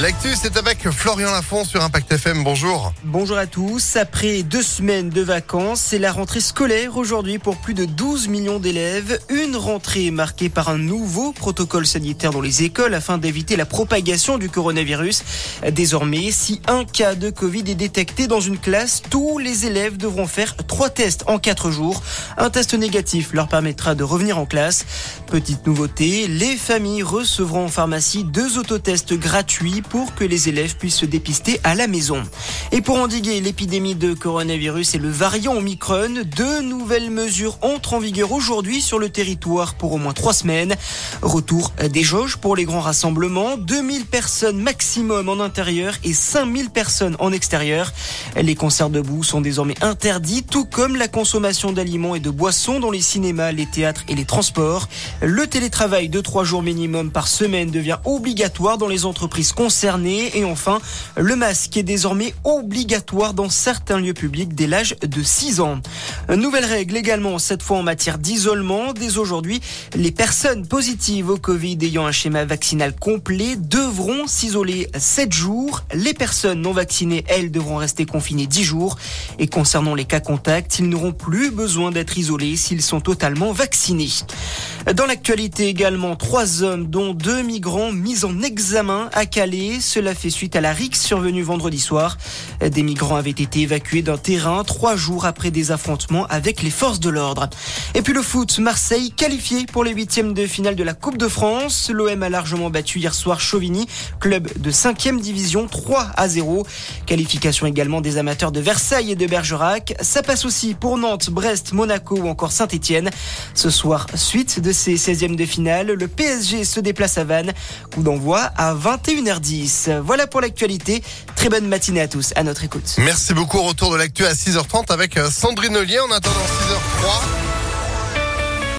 L'actu, c'est avec Florian Lafont sur Impact FM. Bonjour. Bonjour à tous. Après deux semaines de vacances, c'est la rentrée scolaire aujourd'hui pour plus de 12 millions d'élèves. Une rentrée marquée par un nouveau protocole sanitaire dans les écoles afin d'éviter la propagation du coronavirus. Désormais, si un cas de Covid est détecté dans une classe, tous les élèves devront faire trois tests en quatre jours. Un test négatif leur permettra de revenir en classe. Petite nouveauté, les familles recevront en pharmacie deux autotests gratuits pour que les élèves puissent se dépister à la maison. Et pour endiguer l'épidémie de coronavirus et le variant Omicron, deux nouvelles mesures entrent en vigueur aujourd'hui sur le territoire pour au moins trois semaines. Retour des jauges pour les grands rassemblements, 2000 personnes maximum en intérieur et 5000 personnes en extérieur. Les concerts debout sont désormais interdits, tout comme la consommation d'aliments et de boissons dans les cinémas, les théâtres et les transports. Le télétravail de trois jours minimum par semaine devient obligatoire dans les entreprises concernées et enfin, le masque est désormais obligatoire dans certains lieux publics dès l'âge de 6 ans. Nouvelle règle également, cette fois en matière d'isolement. Dès aujourd'hui, les personnes positives au Covid ayant un schéma vaccinal complet devront s'isoler 7 jours. Les personnes non vaccinées, elles, devront rester confinées 10 jours. Et concernant les cas contacts, ils n'auront plus besoin d'être isolés s'ils sont totalement vaccinés. Dans l'actualité également, trois hommes, dont deux migrants, mis en examen à Calais. Cela fait suite à la rixe survenue vendredi soir. Des migrants avaient été évacués d'un terrain trois jours après des affrontements avec les forces de l'ordre. Et puis le foot, Marseille qualifié pour les huitièmes de finale de la Coupe de France. L'OM a largement battu hier soir Chauvigny, club de 5e division, 3 à 0. Qualification également des amateurs de Versailles et de Bergerac. Ça passe aussi pour Nantes, Brest, Monaco ou encore Saint-Etienne. Ce soir, suite de ces 16e de finale, le PSG se déplace à Vannes. Coup d'envoi à 21h10. Voilà pour l'actualité. Très bonne matinée à tous. À notre écoute. Merci beaucoup. Retour de l'actu à 6h30 avec euh, Sandrine Ollier. En attendant 6h03.